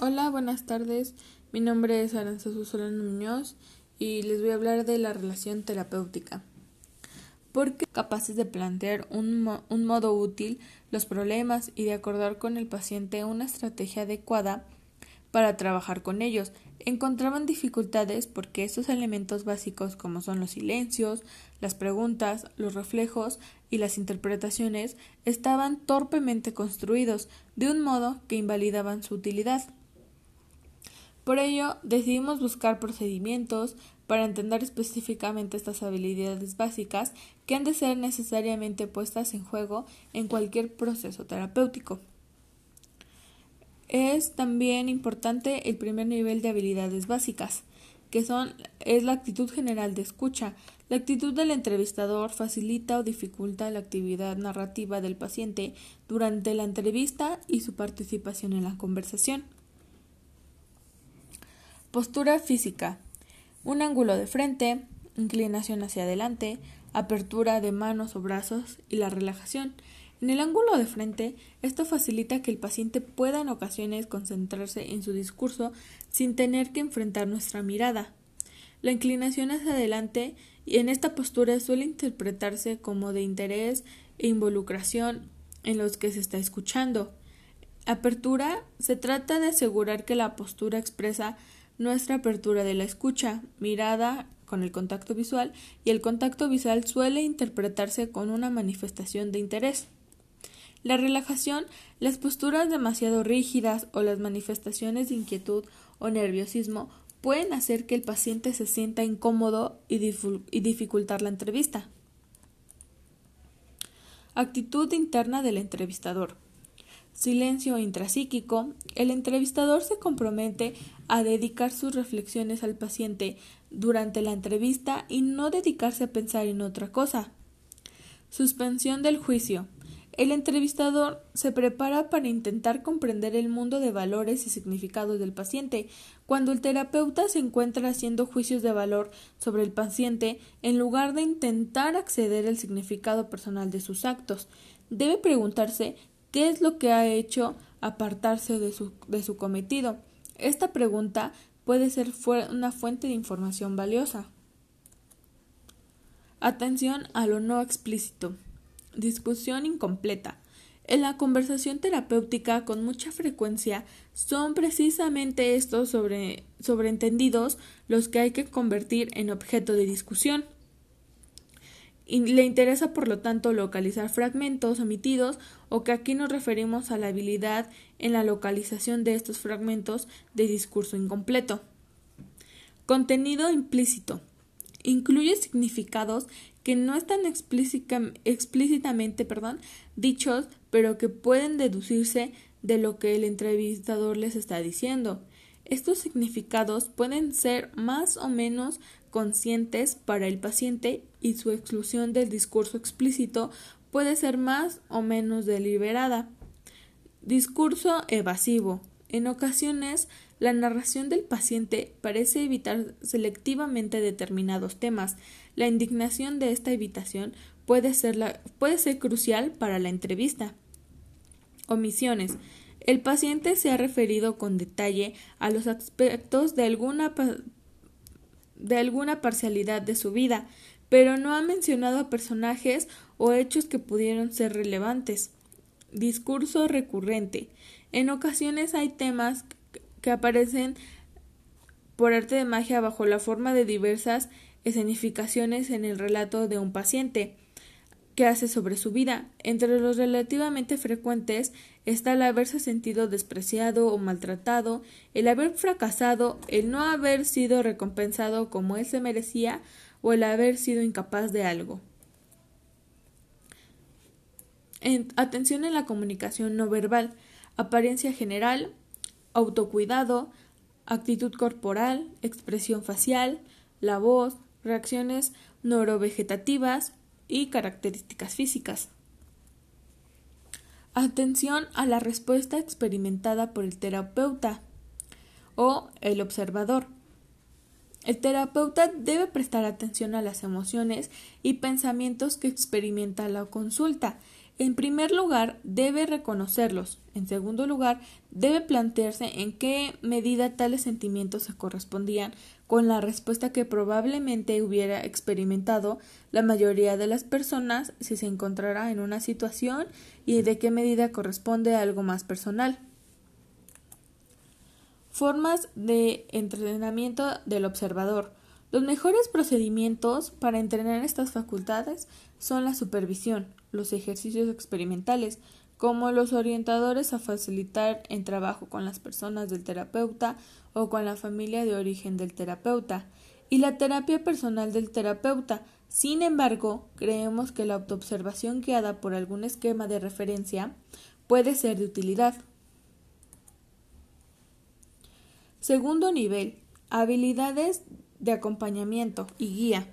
Hola, buenas tardes. Mi nombre es Aranzazu Solano Muñoz y les voy a hablar de la relación terapéutica. Porque capaces de plantear un, un modo útil los problemas y de acordar con el paciente una estrategia adecuada para trabajar con ellos. Encontraban dificultades porque esos elementos básicos como son los silencios, las preguntas, los reflejos y las interpretaciones estaban torpemente construidos de un modo que invalidaban su utilidad. Por ello, decidimos buscar procedimientos para entender específicamente estas habilidades básicas que han de ser necesariamente puestas en juego en cualquier proceso terapéutico. Es también importante el primer nivel de habilidades básicas, que son es la actitud general de escucha. La actitud del entrevistador facilita o dificulta la actividad narrativa del paciente durante la entrevista y su participación en la conversación. Postura física. Un ángulo de frente, inclinación hacia adelante, apertura de manos o brazos y la relajación. En el ángulo de frente, esto facilita que el paciente pueda en ocasiones concentrarse en su discurso sin tener que enfrentar nuestra mirada. La inclinación hacia adelante y en esta postura suele interpretarse como de interés e involucración en los que se está escuchando. Apertura se trata de asegurar que la postura expresa nuestra apertura de la escucha, mirada con el contacto visual y el contacto visual suele interpretarse con una manifestación de interés. La relajación, las posturas demasiado rígidas o las manifestaciones de inquietud o nerviosismo pueden hacer que el paciente se sienta incómodo y, y dificultar la entrevista. Actitud interna del entrevistador silencio intrapsíquico, el entrevistador se compromete a dedicar sus reflexiones al paciente durante la entrevista y no dedicarse a pensar en otra cosa. Suspensión del juicio. El entrevistador se prepara para intentar comprender el mundo de valores y significados del paciente. Cuando el terapeuta se encuentra haciendo juicios de valor sobre el paciente, en lugar de intentar acceder al significado personal de sus actos, debe preguntarse ¿Qué es lo que ha hecho apartarse de su, de su cometido? Esta pregunta puede ser una fuente de información valiosa. Atención a lo no explícito. Discusión incompleta. En la conversación terapéutica con mucha frecuencia son precisamente estos sobre, sobreentendidos los que hay que convertir en objeto de discusión le interesa por lo tanto localizar fragmentos omitidos o que aquí nos referimos a la habilidad en la localización de estos fragmentos de discurso incompleto. Contenido implícito. Incluye significados que no están explícitamente dichos, pero que pueden deducirse de lo que el entrevistador les está diciendo. Estos significados pueden ser más o menos conscientes para el paciente y su exclusión del discurso explícito puede ser más o menos deliberada. Discurso evasivo. En ocasiones, la narración del paciente parece evitar selectivamente determinados temas. La indignación de esta evitación puede ser, puede ser crucial para la entrevista. Omisiones. El paciente se ha referido con detalle a los aspectos de alguna, de alguna parcialidad de su vida, pero no ha mencionado a personajes o hechos que pudieron ser relevantes. Discurso recurrente. En ocasiones hay temas que aparecen por arte de magia bajo la forma de diversas escenificaciones en el relato de un paciente que hace sobre su vida. Entre los relativamente frecuentes está el haberse sentido despreciado o maltratado, el haber fracasado, el no haber sido recompensado como él se merecía o el haber sido incapaz de algo. atención en la comunicación no verbal, apariencia general, autocuidado, actitud corporal, expresión facial, la voz, reacciones neurovegetativas, y características físicas. Atención a la respuesta experimentada por el terapeuta o el observador. El terapeuta debe prestar atención a las emociones y pensamientos que experimenta la consulta. En primer lugar, debe reconocerlos. En segundo lugar, debe plantearse en qué medida tales sentimientos se correspondían con la respuesta que probablemente hubiera experimentado la mayoría de las personas si se encontrara en una situación y de qué medida corresponde a algo más personal. Formas de entrenamiento del observador. Los mejores procedimientos para entrenar estas facultades son la supervisión, los ejercicios experimentales, como los orientadores a facilitar el trabajo con las personas del terapeuta o con la familia de origen del terapeuta, y la terapia personal del terapeuta. Sin embargo, creemos que la autoobservación guiada por algún esquema de referencia puede ser de utilidad. Segundo nivel, habilidades de acompañamiento y guía.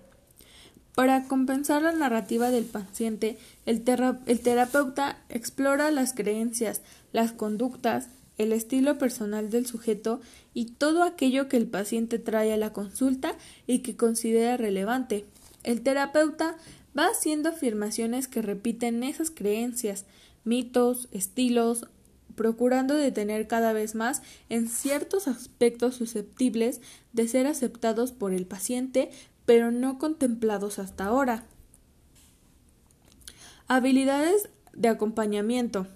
Para compensar la narrativa del paciente, el, el, terapeuta explora las creencias, las conductas, el estilo personal del sujeto y todo aquello que el paciente trae a la consulta y que considera relevante. El terapeuta va haciendo afirmaciones que repiten esas creencias, mitos, estilos, procurando detener cada vez más en ciertos aspectos susceptibles de ser aceptados por el paciente, pero no contemplados hasta ahora. Habilidades de acompañamiento.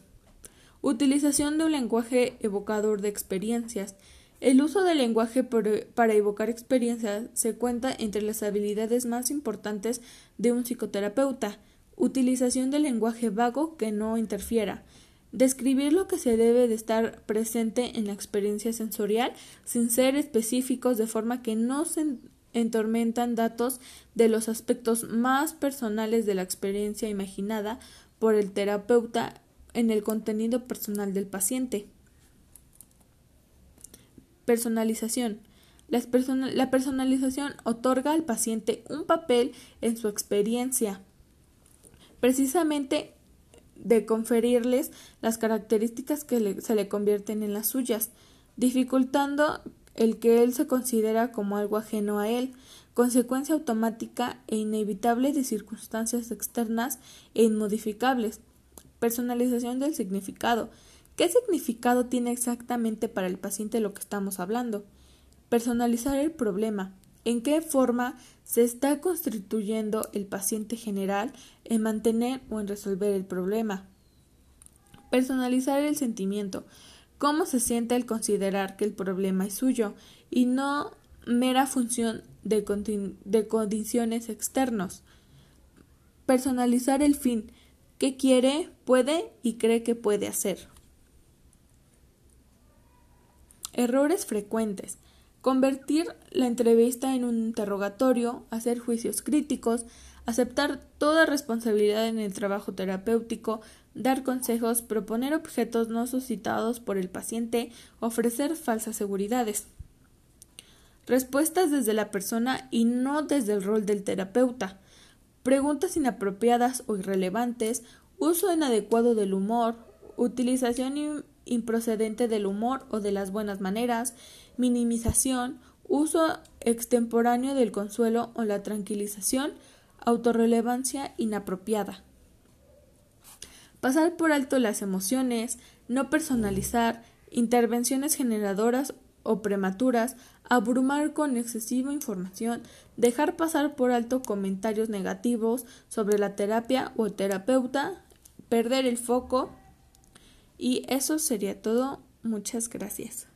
Utilización de un lenguaje evocador de experiencias. El uso del lenguaje para evocar experiencias se cuenta entre las habilidades más importantes de un psicoterapeuta. Utilización del lenguaje vago que no interfiera Describir lo que se debe de estar presente en la experiencia sensorial sin ser específicos de forma que no se entormentan datos de los aspectos más personales de la experiencia imaginada por el terapeuta en el contenido personal del paciente. Personalización. La, personalización otorga al paciente un papel en su experiencia. Precisamente de conferirles las características que se le convierten en las suyas, dificultando el que él se considera como algo ajeno a él, consecuencia automática e inevitable de circunstancias externas e inmodificables. Personalización del significado. ¿Qué significado tiene exactamente para el paciente lo que estamos hablando? Personalizar el problema en qué forma se está constituyendo el paciente general en mantener o en resolver el problema. Personalizar el sentimiento. Cómo se siente al considerar que el problema es suyo y no mera función de, de condiciones externos. Personalizar el fin. ¿Qué quiere, puede y cree que puede hacer? Errores frecuentes. Convertir la entrevista en un interrogatorio, hacer juicios críticos, aceptar toda responsabilidad en el trabajo terapéutico, dar consejos, proponer objetos no suscitados por el paciente, ofrecer falsas seguridades. Respuestas desde la persona y no desde el rol del terapeuta. Preguntas inapropiadas o irrelevantes, uso inadecuado del humor, utilización improcedente del humor o de las buenas maneras, minimización, uso extemporáneo del consuelo o la tranquilización, autorrelevancia inapropiada. Pasar por alto las emociones, no personalizar, intervenciones generadoras o prematuras, abrumar con excesiva información, dejar pasar por alto comentarios negativos sobre la terapia o terapeuta, perder el foco. Y eso sería todo. Muchas gracias.